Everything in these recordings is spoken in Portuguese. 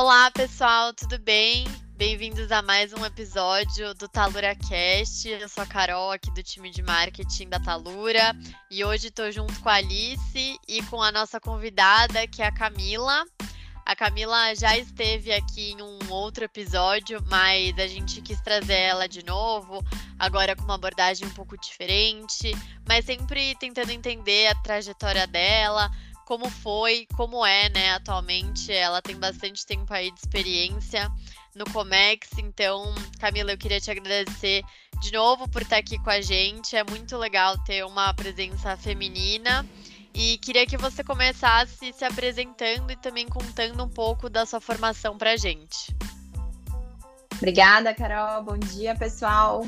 Olá, pessoal, tudo bem? Bem-vindos a mais um episódio do Talura Cast. Eu sou a Carol, aqui do time de marketing da Talura, e hoje estou junto com a Alice e com a nossa convidada, que é a Camila. A Camila já esteve aqui em um outro episódio, mas a gente quis trazer ela de novo, agora com uma abordagem um pouco diferente, mas sempre tentando entender a trajetória dela, como foi, como é, né, atualmente. Ela tem bastante tempo aí de experiência no Comex, então, Camila, eu queria te agradecer de novo por estar aqui com a gente. É muito legal ter uma presença feminina. E queria que você começasse se apresentando e também contando um pouco da sua formação para a gente. Obrigada, Carol. Bom dia, pessoal.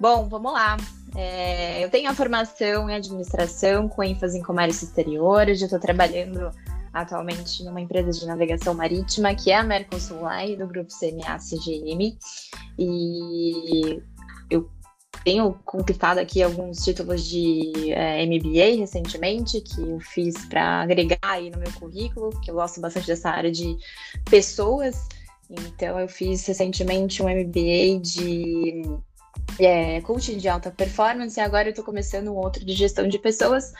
Bom, vamos lá. É, eu tenho a formação em administração com ênfase em comércio exterior. Hoje eu estou trabalhando atualmente numa empresa de navegação marítima que é a Mercosul Line do grupo CMA CGM. E eu tenho conquistado aqui alguns títulos de é, MBA recentemente que eu fiz para agregar aí no meu currículo, que eu gosto bastante dessa área de pessoas. Então eu fiz recentemente um MBA de é, coaching de alta performance e agora eu estou começando um outro de gestão de pessoas,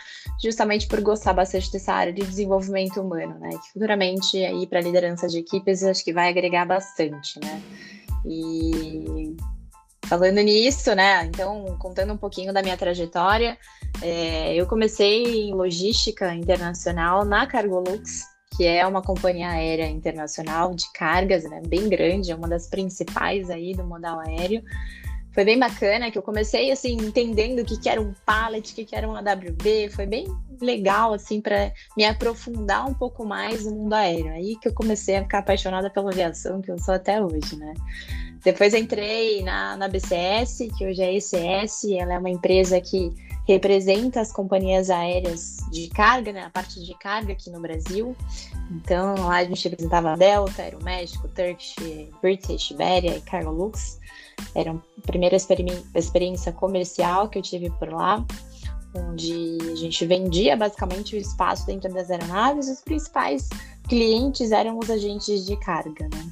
justamente por gostar bastante dessa área de desenvolvimento humano, né? Que futuramente aí para liderança de equipes eu acho que vai agregar bastante, né? E falando nisso, né? Então, contando um pouquinho da minha trajetória, é, eu comecei em logística internacional na Cargolux, que é uma companhia aérea internacional de cargas, né, bem grande, é uma das principais aí do modal aéreo foi bem bacana, que eu comecei assim entendendo o que, que era um pallet, o que, que era um AWB, foi bem legal assim para me aprofundar um pouco mais no mundo aéreo. Aí que eu comecei a ficar apaixonada pela aviação, que eu sou até hoje, né? Depois entrei na, na BCS, que hoje é ECS, ela é uma empresa que representa as companhias aéreas de carga, né, a parte de carga aqui no Brasil. Então, lá a gente representava Delta, Aeroméxico, Turkish, British, Iberia e Cargolux. Era a primeira experiência comercial que eu tive por lá, onde a gente vendia basicamente o espaço dentro das aeronaves. Os principais clientes eram os agentes de carga, né?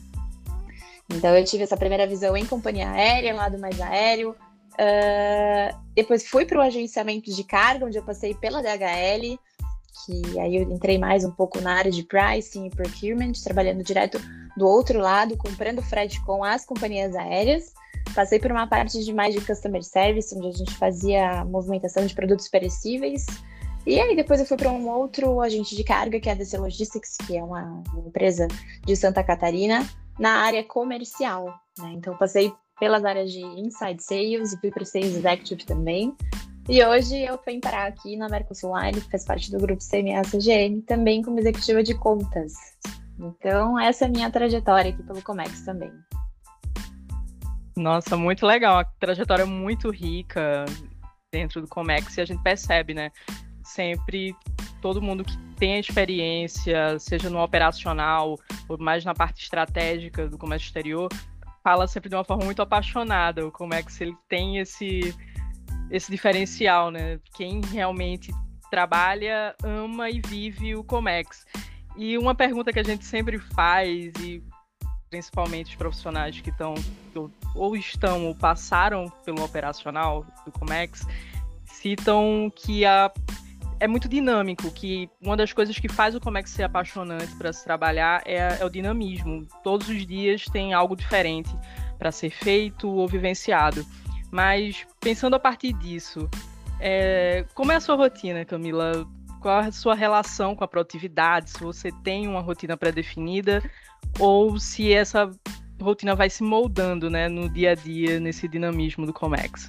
Então eu tive essa primeira visão em companhia aérea, lado mais aéreo. Uh, depois fui para o agenciamento de carga, onde eu passei pela DHL, que aí eu entrei mais um pouco na área de pricing e procurement, trabalhando direto do outro lado, comprando frete com as companhias aéreas. Passei por uma parte de mais de customer service, onde a gente fazia movimentação de produtos perecíveis. E aí depois eu fui para um outro agente de carga, que é a DC Logistics, que é uma, empresa de Santa Catarina, na área comercial. Né? Então passei pelas áreas de inside sales e fui para sales executive também. E hoje eu venho parar aqui na Mercosul Line, que faz parte do grupo CMA-CGM, também como executiva de contas. Então, essa é a minha trajetória aqui pelo Comex também. Nossa, muito legal. A trajetória muito rica dentro do Comex e a gente percebe, né? Sempre todo mundo que tem experiência, seja no operacional ou mais na parte estratégica do comércio exterior, fala sempre de uma forma muito apaixonada. O Comex ele tem esse esse diferencial, né? Quem realmente trabalha, ama e vive o Comex. E uma pergunta que a gente sempre faz e principalmente os profissionais que estão ou estão ou passaram pelo operacional do Comex, citam que a, é muito dinâmico, que uma das coisas que faz o Comex ser apaixonante para se trabalhar é, é o dinamismo. Todos os dias tem algo diferente para ser feito ou vivenciado. Mas pensando a partir disso, é, como é a sua rotina, Camila? Qual é a sua relação com a produtividade? Se você tem uma rotina pré-definida ou se essa rotina vai se moldando, né, no dia a dia, nesse dinamismo do Comex.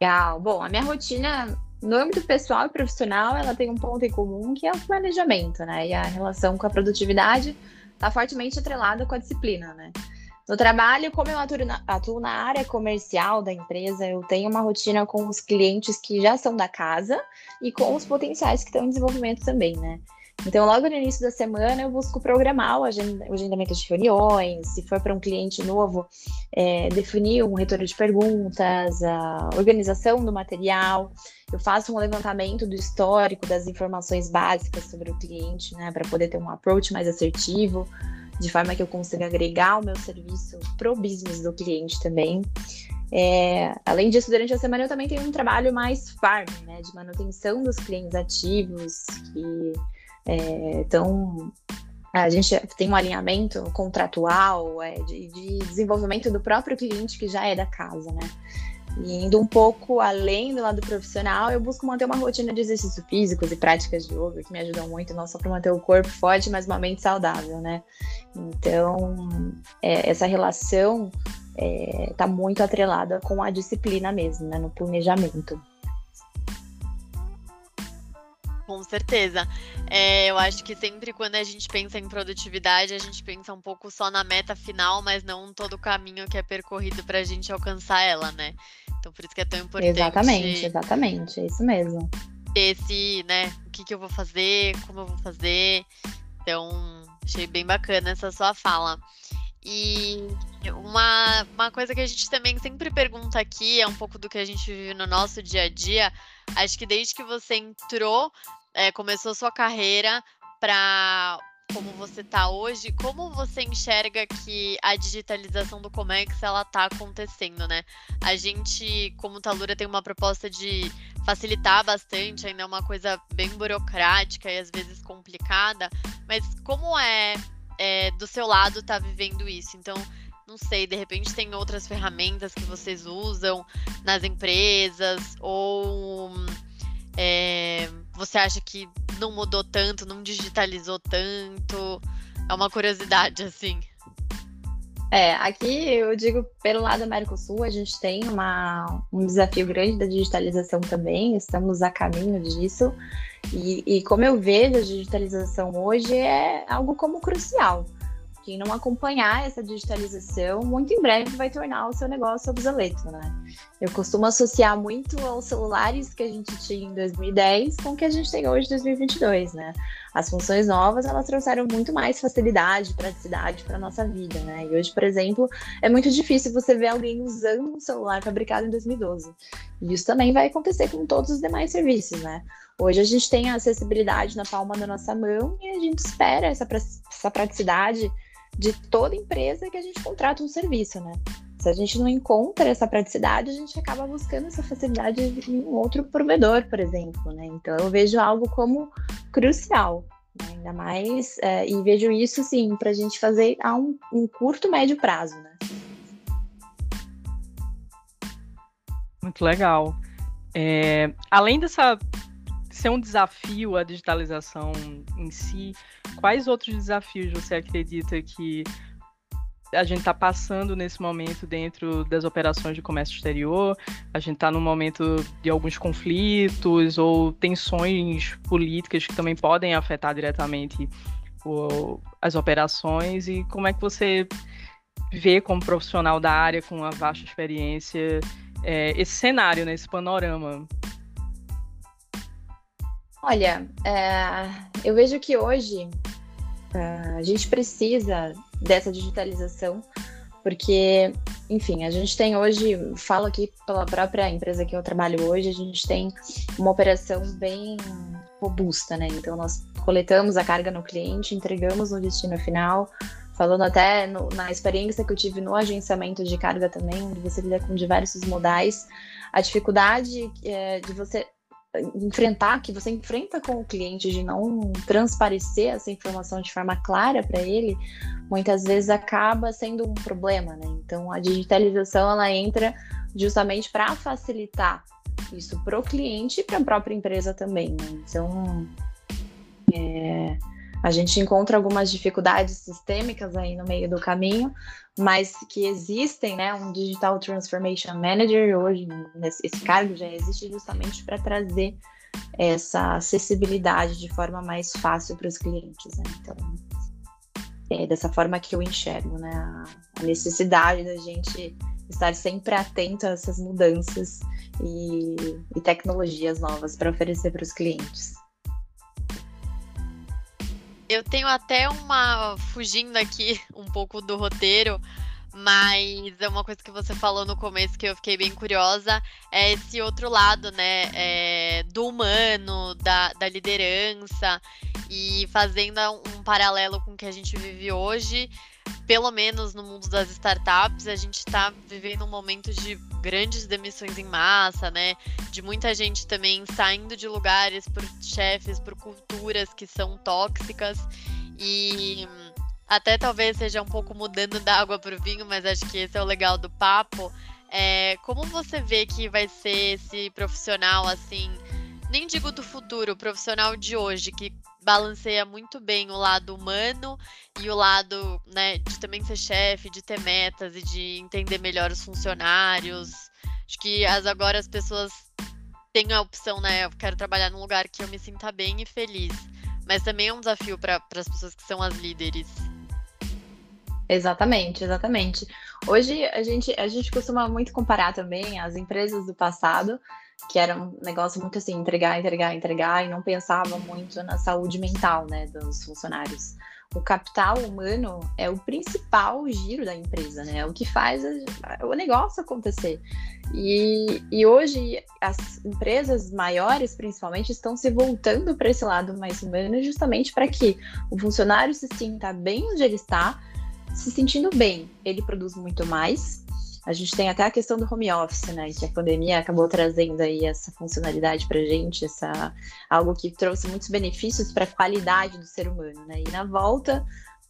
Legal. Bom, a minha rotina no âmbito pessoal e profissional, ela tem um ponto em comum que é o planejamento, né? E a relação com a produtividade está fortemente atrelada com a disciplina, né? No trabalho, como eu atuo na, atuo na, área comercial da empresa, eu tenho uma rotina com os clientes que já são da casa e com os potenciais que estão em desenvolvimento também, né? Então, logo no início da semana, eu busco programar o agendamento de reuniões, se for para um cliente novo, é, definir um retorno de perguntas, a organização do material. Eu faço um levantamento do histórico das informações básicas sobre o cliente, né, para poder ter um approach mais assertivo, de forma que eu consiga agregar o meu serviço pro business do cliente também. É, além disso, durante a semana eu também tenho um trabalho mais farm, né, de manutenção dos clientes ativos, que é, então, a gente tem um alinhamento contratual é, de, de, desenvolvimento do próprio cliente que já é da casa, né? E indo um pouco além do lado profissional, eu busco manter uma rotina de exercícios físicos e práticas de yoga que me ajudam muito, não só para manter o corpo forte, mas uma mente saudável, né? Então, é, essa relação está é, muito atrelada com a disciplina mesmo, né? No planejamento. Com certeza. É, eu acho que sempre quando a gente pensa em produtividade, a gente pensa um pouco só na meta final, mas não todo o caminho que é percorrido para a gente alcançar ela, né? Então por isso que é tão importante. Exatamente, exatamente, é isso mesmo. Esse, né? O que, que eu vou fazer, como eu vou fazer. Então, achei bem bacana essa sua fala. E uma, uma coisa que a gente também sempre pergunta aqui, é um pouco do que a gente vive no nosso dia a dia. Acho que desde que você entrou, é, começou sua carreira para como você está hoje, como você enxerga que a digitalização do Comex ela está acontecendo, né? A gente, como Talura, tem uma proposta de facilitar bastante, ainda é uma coisa bem burocrática e às vezes complicada, mas como é é, do seu lado tá vivendo isso. Então, não sei, de repente tem outras ferramentas que vocês usam nas empresas, ou é, você acha que não mudou tanto, não digitalizou tanto? É uma curiosidade, assim. É, aqui eu digo pelo lado do Mercosul, a gente tem uma, um desafio grande da digitalização também, estamos a caminho disso. E, e como eu vejo a digitalização hoje é algo como crucial. Quem não acompanhar essa digitalização, muito em breve vai tornar o seu negócio obsoleto, né? Eu costumo associar muito aos celulares que a gente tinha em 2010 com o que a gente tem hoje em 2022, né? As funções novas, elas trouxeram muito mais facilidade, praticidade para nossa vida, né? E hoje, por exemplo, é muito difícil você ver alguém usando um celular fabricado em 2012. E isso também vai acontecer com todos os demais serviços, né? Hoje a gente tem a acessibilidade na palma da nossa mão e a gente espera essa, essa praticidade de toda empresa que a gente contrata um serviço, né? Se a gente não encontra essa praticidade, a gente acaba buscando essa facilidade em um outro provedor, por exemplo, né? Então eu vejo algo como crucial, né? ainda mais, é, e vejo isso sim para a gente fazer a um, um curto, médio prazo, né? Muito legal. É, além dessa ser um desafio a digitalização em si, quais outros desafios você acredita que a gente está passando nesse momento dentro das operações de comércio exterior? A gente está num momento de alguns conflitos ou tensões políticas que também podem afetar diretamente o, as operações e como é que você vê como profissional da área com uma vasta experiência é, esse cenário, né, esse panorama? Olha, é, eu vejo que hoje é, a gente precisa dessa digitalização, porque, enfim, a gente tem hoje, falo aqui pela própria empresa que eu trabalho hoje, a gente tem uma operação bem robusta, né? Então, nós coletamos a carga no cliente, entregamos no destino final, falando até no, na experiência que eu tive no agenciamento de carga também, onde você lida com diversos modais, a dificuldade é, de você enfrentar, que você enfrenta com o cliente de não transparecer essa informação de forma clara para ele, muitas vezes acaba sendo um problema, né? Então a digitalização ela entra justamente para facilitar isso para o cliente e para a própria empresa também. Né? Então é, a gente encontra algumas dificuldades sistêmicas aí no meio do caminho, mas que existem, né? Um Digital Transformation Manager hoje, esse cargo já existe justamente para trazer essa acessibilidade de forma mais fácil para os clientes, né? Então, é dessa forma que eu enxergo, né? A necessidade da gente estar sempre atento a essas mudanças e, e tecnologias novas para oferecer para os clientes. Eu tenho até uma. fugindo aqui um pouco do roteiro, mas é uma coisa que você falou no começo que eu fiquei bem curiosa, é esse outro lado, né, é, do humano, da, da liderança, e fazendo um paralelo com o que a gente vive hoje, pelo menos no mundo das startups, a gente está vivendo um momento de grandes demissões em massa, né? De muita gente também saindo de lugares por chefes, por culturas que são tóxicas. E até talvez seja um pouco mudando da água para o vinho, mas acho que esse é o legal do papo. É, como você vê que vai ser esse profissional assim? Nem digo do futuro, o profissional de hoje, que balanceia muito bem o lado humano e o lado, né, de também ser chefe, de ter metas e de entender melhor os funcionários. Acho que as, agora as pessoas têm a opção, né, eu quero trabalhar num lugar que eu me sinta bem e feliz. Mas também é um desafio para as pessoas que são as líderes. Exatamente, exatamente. Hoje a gente, a gente costuma muito comparar também as empresas do passado que era um negócio muito assim, entregar, entregar, entregar, e não pensava muito na saúde mental, né, dos funcionários. O capital humano é o principal giro da empresa, né? É o que faz o negócio acontecer. E, e hoje as empresas maiores, principalmente, estão se voltando para esse lado mais humano, justamente para que o funcionário se sinta bem onde ele está, se sentindo bem, ele produz muito mais, a gente tem até a questão do home office, né? Que a pandemia acabou trazendo aí essa funcionalidade para gente, essa algo que trouxe muitos benefícios para a qualidade do ser humano, né? E na volta,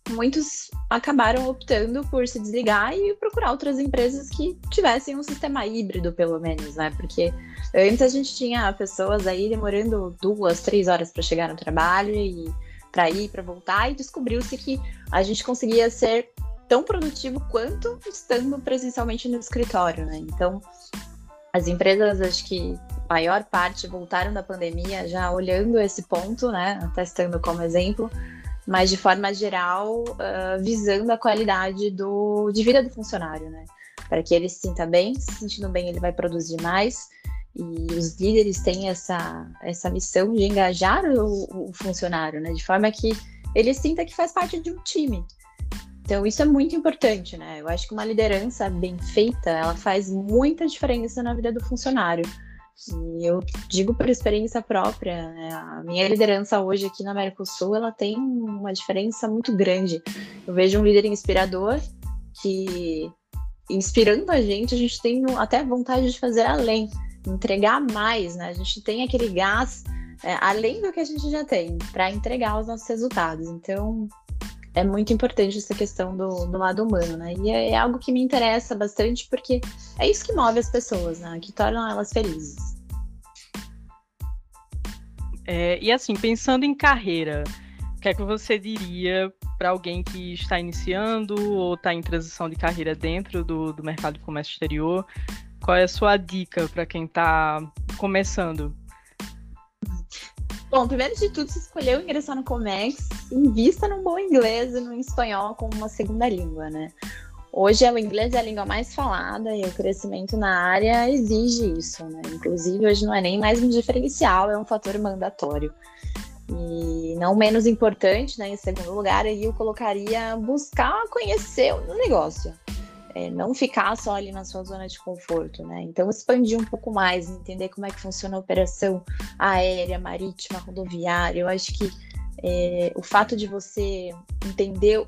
muitos acabaram optando por se desligar e procurar outras empresas que tivessem um sistema híbrido, pelo menos, né? Porque antes a gente tinha pessoas aí demorando duas, três horas para chegar no trabalho e para ir, para voltar, e descobriu-se que a gente conseguia ser tão produtivo quanto estando presencialmente no escritório, né? Então, as empresas, acho que a maior parte voltaram da pandemia já olhando esse ponto, né? Testando como exemplo, mas de forma geral, uh, visando a qualidade do, de vida do funcionário, né? Para que ele se sinta bem, se sentindo bem, ele vai produzir mais. E os líderes têm essa, essa missão de engajar o, o funcionário, né? De forma que ele sinta que faz parte de um time. Então, isso é muito importante, né? Eu acho que uma liderança bem feita, ela faz muita diferença na vida do funcionário. E eu digo por experiência própria, né? a minha liderança hoje aqui na América do Sul, ela tem uma diferença muito grande. Eu vejo um líder inspirador que, inspirando a gente, a gente tem até vontade de fazer além, entregar mais, né? A gente tem aquele gás é, além do que a gente já tem para entregar os nossos resultados. Então, é muito importante essa questão do, do lado humano, né? E é, é, algo que me interessa bastante porque é isso que move as pessoas, né? Que tornam elas felizes. É, e assim, pensando em carreira, o que é que você diria para alguém que está iniciando ou está em transição de carreira dentro do, do mercado de comércio exterior? Qual é a sua dica para quem está começando? Bom, primeiro de tudo, se escolheu ingressar no Comex, invista num bom inglês e no espanhol como uma segunda língua, né? Hoje o inglês é a língua mais falada e o crescimento na área exige isso, né? Inclusive, hoje não é nem mais um diferencial, é um fator mandatório. E não menos importante, né, em segundo lugar, eu colocaria buscar conhecer o negócio é, não ficar só ali na sua zona de conforto, né? Então expandir um pouco mais, entender como é que funciona a operação aérea, marítima, rodoviária. Eu acho que é, o fato de você entender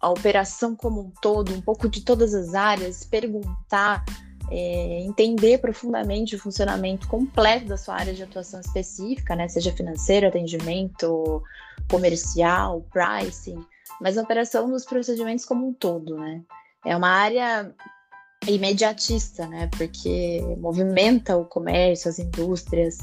a operação como um todo, um pouco de todas as áreas, perguntar, é, entender profundamente o funcionamento completo da sua área de atuação específica, né? Seja financeiro, atendimento, comercial, pricing, mas a operação dos procedimentos como um todo, né? É uma área imediatista, né? Porque movimenta o comércio, as indústrias,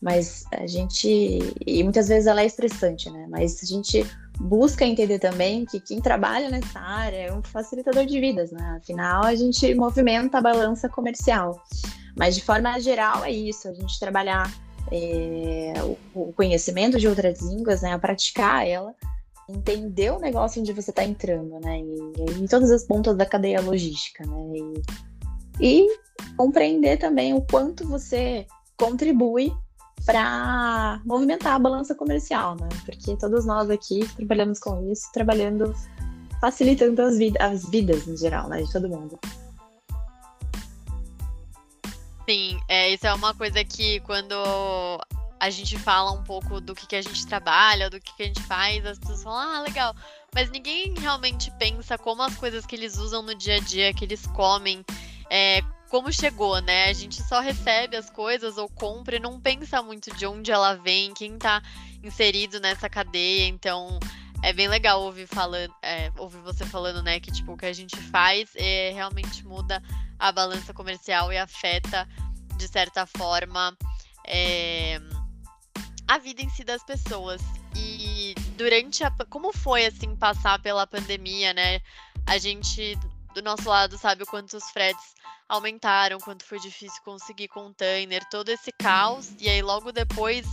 mas a gente e muitas vezes ela é estressante, né? Mas a gente busca entender também que quem trabalha nessa área é um facilitador de vidas, né? Afinal, a gente movimenta a balança comercial. Mas de forma geral é isso, a gente trabalhar é, o, o conhecimento de outras línguas, né? A praticar ela entender o negócio onde você está entrando, né? E, em todas as pontas da cadeia logística, né? E, e, compreender também o quanto você contribui para movimentar a balança comercial, né? Porque todos nós aqui trabalhamos com isso, trabalhando, facilitando as, vid as vidas em geral, né? De todo mundo. Sim, é, isso é uma coisa que quando a gente fala um pouco do que, que a gente trabalha, do que, que a gente faz, as pessoas falam, ah, legal. Mas ninguém realmente pensa como as coisas que eles usam no dia a dia, que eles comem, é, como chegou, né? A gente só recebe as coisas ou compra e não pensa muito de onde ela vem, quem tá inserido nessa cadeia. Então, é bem legal ouvir falando, é, ouvir você falando, né, que tipo o que a gente faz é, realmente muda a balança comercial e afeta de certa forma é, a vida em si das pessoas. E durante a. Como foi, assim, passar pela pandemia, né? A gente, do nosso lado, sabe o quanto os fretes aumentaram, quanto foi difícil conseguir container, todo esse caos. E aí, logo depois,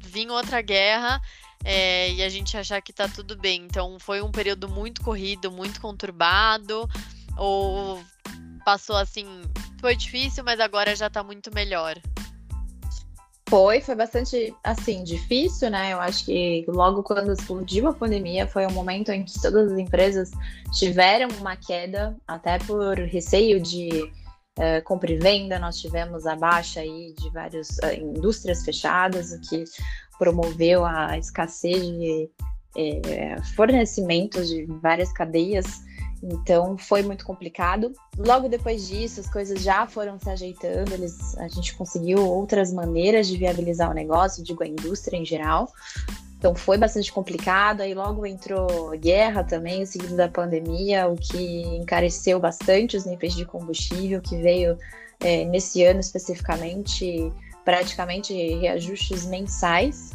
vinha outra guerra. É, e a gente achar que tá tudo bem. Então, foi um período muito corrido, muito conturbado. Ou passou assim. Foi difícil, mas agora já tá muito melhor. Foi, foi bastante, assim, difícil, né? Eu acho que logo quando explodiu a pandemia foi um momento em que todas as empresas tiveram uma queda, até por receio de uh, compra e venda. Nós tivemos a baixa aí de várias uh, indústrias fechadas, o que promoveu a escassez de uh, fornecimentos de várias cadeias então foi muito complicado. Logo depois disso, as coisas já foram se ajeitando, eles, a gente conseguiu outras maneiras de viabilizar o negócio, digo, a indústria em geral. Então foi bastante complicado. Aí logo entrou guerra também, seguido da pandemia, o que encareceu bastante os níveis de combustível, que veio é, nesse ano especificamente praticamente reajustes mensais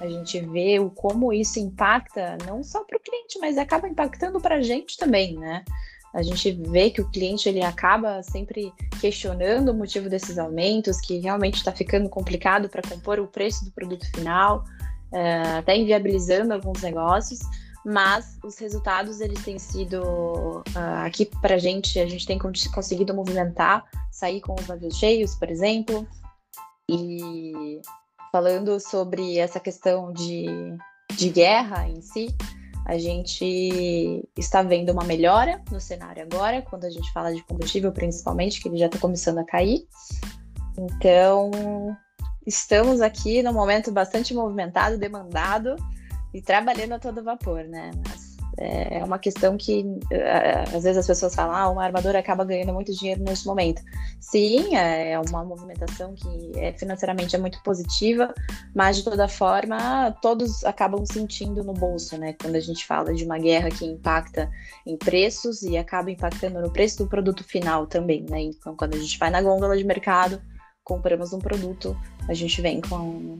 a gente vê o como isso impacta não só para o cliente, mas acaba impactando para a gente também, né? A gente vê que o cliente ele acaba sempre questionando o motivo desses aumentos, que realmente está ficando complicado para compor o preço do produto final, é, até inviabilizando alguns negócios mas os resultados eles têm sido uh, aqui para a gente a gente tem conseguido movimentar sair com os navios cheios por exemplo e falando sobre essa questão de, de guerra em si, a gente está vendo uma melhora no cenário agora, quando a gente fala de combustível, principalmente, que ele já está começando a cair. Então, estamos aqui num momento bastante movimentado, demandado e trabalhando a todo vapor, né? Mas é, uma questão que é, às vezes as pessoas falam, ah, uma armadora acaba ganhando muito dinheiro nesse momento. Sim, é, é uma movimentação que é, financeiramente é muito positiva, mas de toda forma todos acabam sentindo no bolso, né? Quando a gente fala de uma guerra que impacta em preços e acaba impactando no preço do produto final também, né? Então, quando a gente vai na gôndola de mercado, compramos um produto, a gente vem com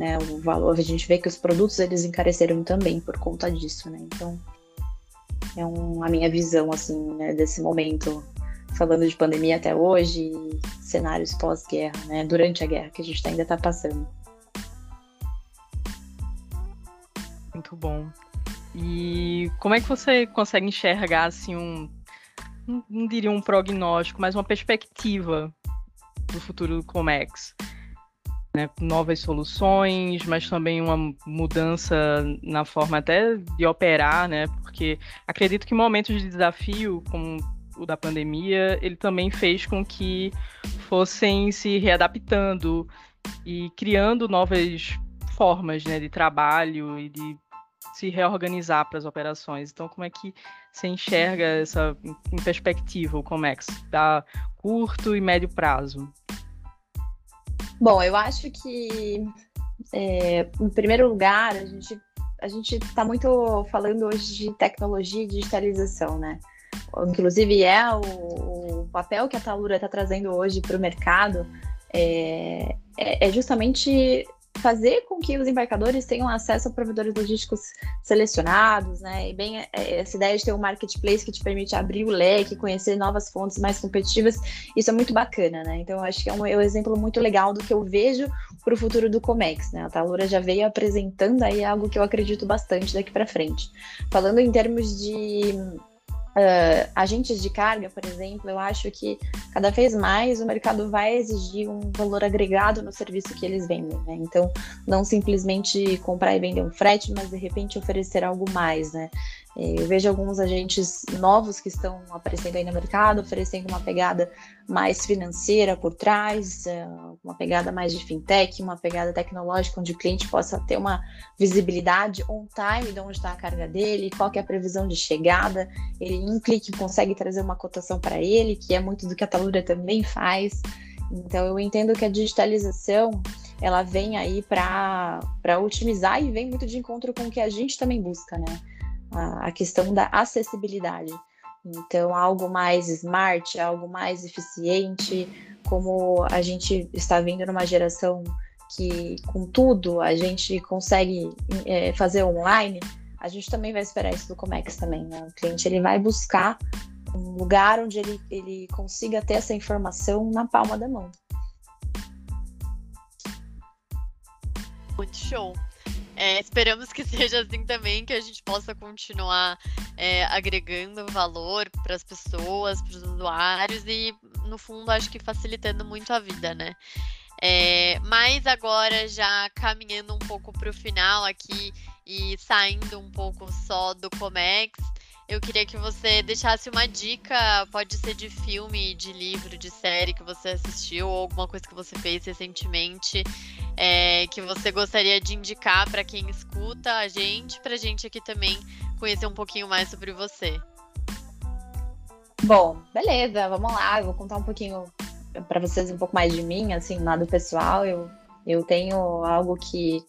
né, o valor, a gente vê que os produtos eles encareceram também por conta disso, né? Então, é um, a minha visão assim, né, desse momento falando de pandemia até hoje, cenários pós-guerra, né, durante a guerra que a gente ainda está passando. Muito bom. E como é que você consegue enxergar assim um, não diria um prognóstico, mas uma perspectiva do futuro do Comex? Né, novas soluções, mas também uma mudança na forma até de operar, né, porque acredito que momentos de desafio, como o da pandemia, ele também fez com que fossem se readaptando e criando novas formas né, de trabalho e de se reorganizar para as operações. Então, como é que você enxerga essa em perspectiva o Comex, da curto e médio prazo? Bom, eu acho que, é, em primeiro lugar, a gente a gente está muito falando hoje de tecnologia e digitalização, né? Inclusive é o, o papel que a Talura está trazendo hoje para o mercado é, é, é justamente fazer com que os embarcadores tenham acesso a provedores logísticos selecionados, né? E bem é, essa ideia de ter um marketplace que te permite abrir o leque, conhecer novas fontes mais competitivas, isso é muito bacana, né? Então acho que é um, é um exemplo muito legal do que eu vejo para o futuro do Comex, né? A Talura já veio apresentando aí algo que eu acredito bastante daqui para frente. Falando em termos de uh, agentes de carga, por exemplo, eu acho que cada vez mais o mercado vai exigir um valor agregado no serviço que eles vendem, né? Então, não simplesmente comprar e vender um frete, mas de repente oferecer algo mais, né? Eu vejo alguns agentes novos que estão aparecendo aí no mercado, oferecendo uma pegada mais financeira por trás, é, uma pegada mais de fintech, uma pegada tecnológica, onde o cliente possa ter uma visibilidade on time de onde está a carga dele, qual é a previsão de chegada. Ele, em um clique, consegue trazer uma cotação para ele, que é muito do que a Talura também faz. Então, eu entendo que a digitalização ela vem aí para otimizar e vem muito de encontro com o que a gente também busca, né? A, questão da acessibilidade. Então, algo mais smart, algo mais eficiente, como a gente está vindo numa geração que, com tudo, a gente consegue é, fazer online, a gente também vai esperar isso do Comex também. Né? O cliente ele vai buscar um lugar onde ele, ele consiga ter essa informação na palma da mão. Muito show. É, esperamos que seja assim também, que a gente possa continuar é, agregando valor para as pessoas, para os usuários e, no fundo, acho que facilitando muito a vida, né? É, mas agora, já caminhando um pouco para o final aqui e saindo um pouco só do Comex, eu queria que você deixasse uma dica, pode ser de filme, de livro, de série que você assistiu, ou alguma coisa que você fez recentemente, é, que você gostaria de indicar para quem escuta a gente, para a gente aqui também conhecer um pouquinho mais sobre você. Bom, beleza, vamos lá, eu vou contar um pouquinho para vocês um pouco mais de mim, assim, lado pessoal. Eu, eu tenho algo que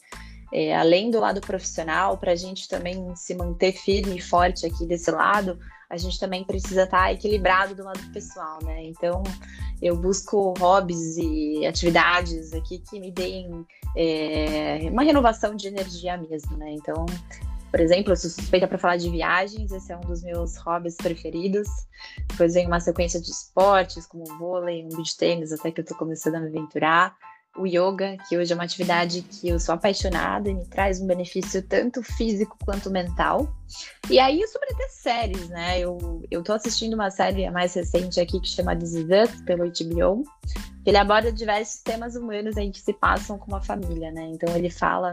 é, além do lado profissional, para a gente também se manter firme e forte aqui desse lado, a gente também precisa estar tá equilibrado do lado pessoal, né? Então, eu busco hobbies e atividades aqui que me deem é, uma renovação de energia mesmo, né? Então, por exemplo, eu sou suspeita para falar de viagens, esse é um dos meus hobbies preferidos. Depois vem uma sequência de esportes, como vôlei, um beach tênis, até que eu estou começando a me aventurar o yoga, que hoje é uma atividade que eu sou apaixonada e me traz um benefício tanto físico quanto mental. E aí, sobre até séries, né? Eu, eu tô assistindo uma série mais recente aqui que chama This Is Us, pelo HBO. Ele aborda diversos temas humanos aí que se passam com uma família, né? Então, ele fala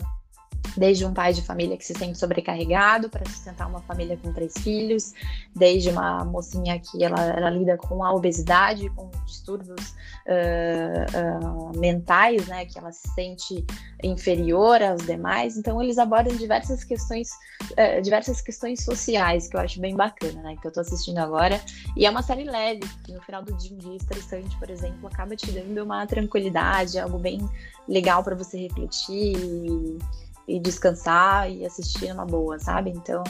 desde um pai de família que se sente sobrecarregado para sustentar uma família com três filhos, desde uma mocinha que ela, ela lida com a obesidade, com distúrbios uh, uh, mentais, né, que ela se sente inferior aos demais. Então eles abordam diversas questões, uh, diversas questões sociais que eu acho bem bacana, né, que eu estou assistindo agora. E é uma série leve que no final do dia um dia estressante, por exemplo, acaba te dando uma tranquilidade, algo bem legal para você refletir. E, e descansar e assistir numa boa, sabe? Então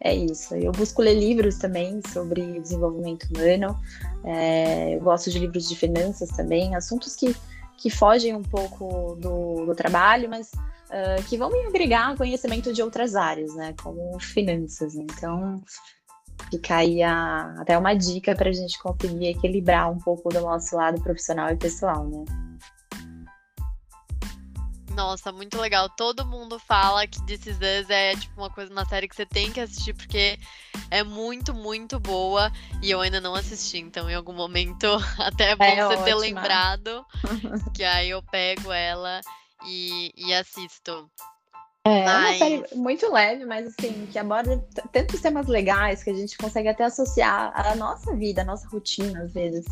é isso. Eu busco ler livros também sobre desenvolvimento humano. É, eu gosto de livros de finanças também, assuntos que, que fogem um pouco do, do trabalho, mas uh, que vão me agregar conhecimento de outras áreas, né? Como finanças. Então fica aí a, até uma dica para a gente conseguir equilibrar um pouco do nosso lado profissional e pessoal, né? Nossa, muito legal. Todo mundo fala que This Is Us é tipo uma coisa, uma série que você tem que assistir porque é muito, muito boa e eu ainda não assisti. Então, em algum momento, até é bom é você ótima. ter lembrado que aí eu pego ela e, e assisto. É, mas... é uma série muito leve, mas assim, que aborda tantos temas legais que a gente consegue até associar à nossa vida, à nossa rotina, às vezes.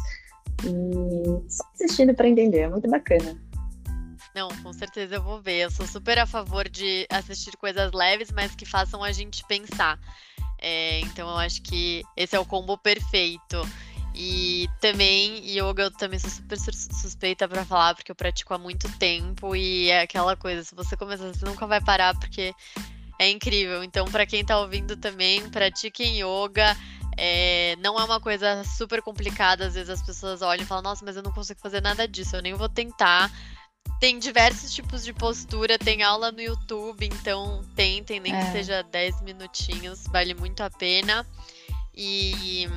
E só assistindo para entender, é muito bacana. Não, com certeza eu vou ver. Eu sou super a favor de assistir coisas leves, mas que façam a gente pensar. É, então eu acho que esse é o combo perfeito. E também, yoga eu também sou super suspeita para falar, porque eu pratico há muito tempo e é aquela coisa, se você começar, você nunca vai parar, porque é incrível. Então, para quem tá ouvindo também, pratiquem yoga. É, não é uma coisa super complicada, às vezes as pessoas olham e falam, nossa, mas eu não consigo fazer nada disso, eu nem vou tentar tem diversos tipos de postura, tem aula no YouTube, então tentem, nem é. que seja 10 minutinhos, vale muito a pena. E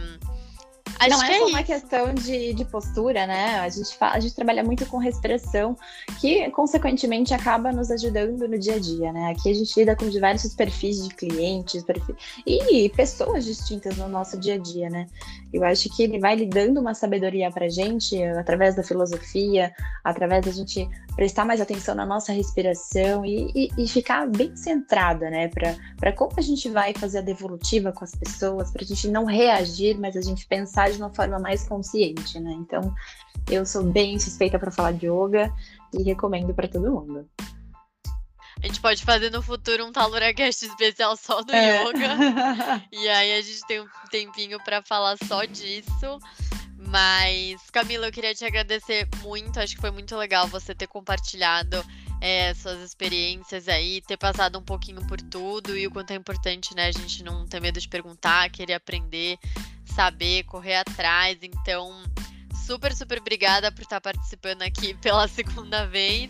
Acho não é, é só uma questão de, de postura, né? A gente, fala, a gente trabalha muito com respiração, que consequentemente acaba nos ajudando no dia a dia, né? Aqui a gente lida com diversos perfis de clientes perfis, e pessoas distintas no nosso dia a dia, né? Eu acho que ele vai lhe dando uma sabedoria pra gente através da filosofia, através da gente prestar mais atenção na nossa respiração e, e, e ficar bem centrada, né? Para como a gente vai fazer a devolutiva com as pessoas, para a gente não reagir, mas a gente pensar de uma forma mais consciente, né? Então, eu sou bem suspeita para falar de yoga e recomendo para todo mundo. A gente pode fazer no futuro um Taluracast especial só do é. yoga. e aí a gente tem um tempinho para falar só disso. Mas, Camila, eu queria te agradecer muito. Acho que foi muito legal você ter compartilhado é, suas experiências aí, ter passado um pouquinho por tudo e o quanto é importante, né? A gente não ter medo de perguntar, querer aprender, saber, correr atrás. Então, super, super obrigada por estar participando aqui pela segunda vez.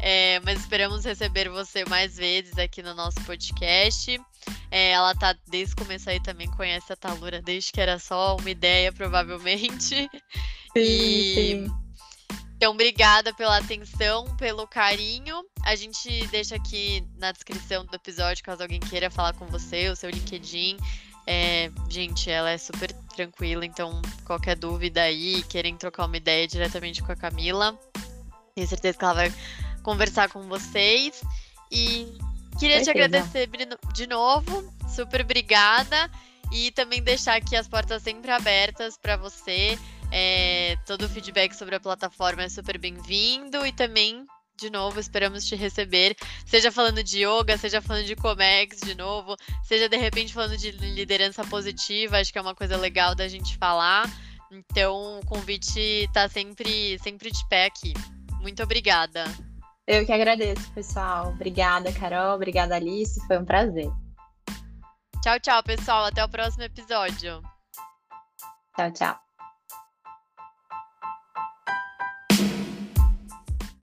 É, mas esperamos receber você mais vezes aqui no nosso podcast. É, ela tá desde o começo aí também conhece a Talura, desde que era só uma ideia, provavelmente. Sim, e... sim. Então, obrigada pela atenção, pelo carinho. A gente deixa aqui na descrição do episódio, caso alguém queira falar com você, o seu LinkedIn. É, gente, ela é super tranquila, então qualquer dúvida aí, querem trocar uma ideia diretamente com a Camila, tenho certeza que ela vai conversar com vocês. E queria te agradecer de novo. Super obrigada. E também deixar aqui as portas sempre abertas para você. É, todo o feedback sobre a plataforma é super bem-vindo. E também, de novo, esperamos te receber. Seja falando de yoga, seja falando de Comex de novo, seja de repente falando de liderança positiva. Acho que é uma coisa legal da gente falar. Então, o convite está sempre, sempre de pé aqui. Muito obrigada. Eu que agradeço, pessoal. Obrigada, Carol. Obrigada, Alice. Foi um prazer. Tchau, tchau, pessoal. Até o próximo episódio. Tchau, tchau.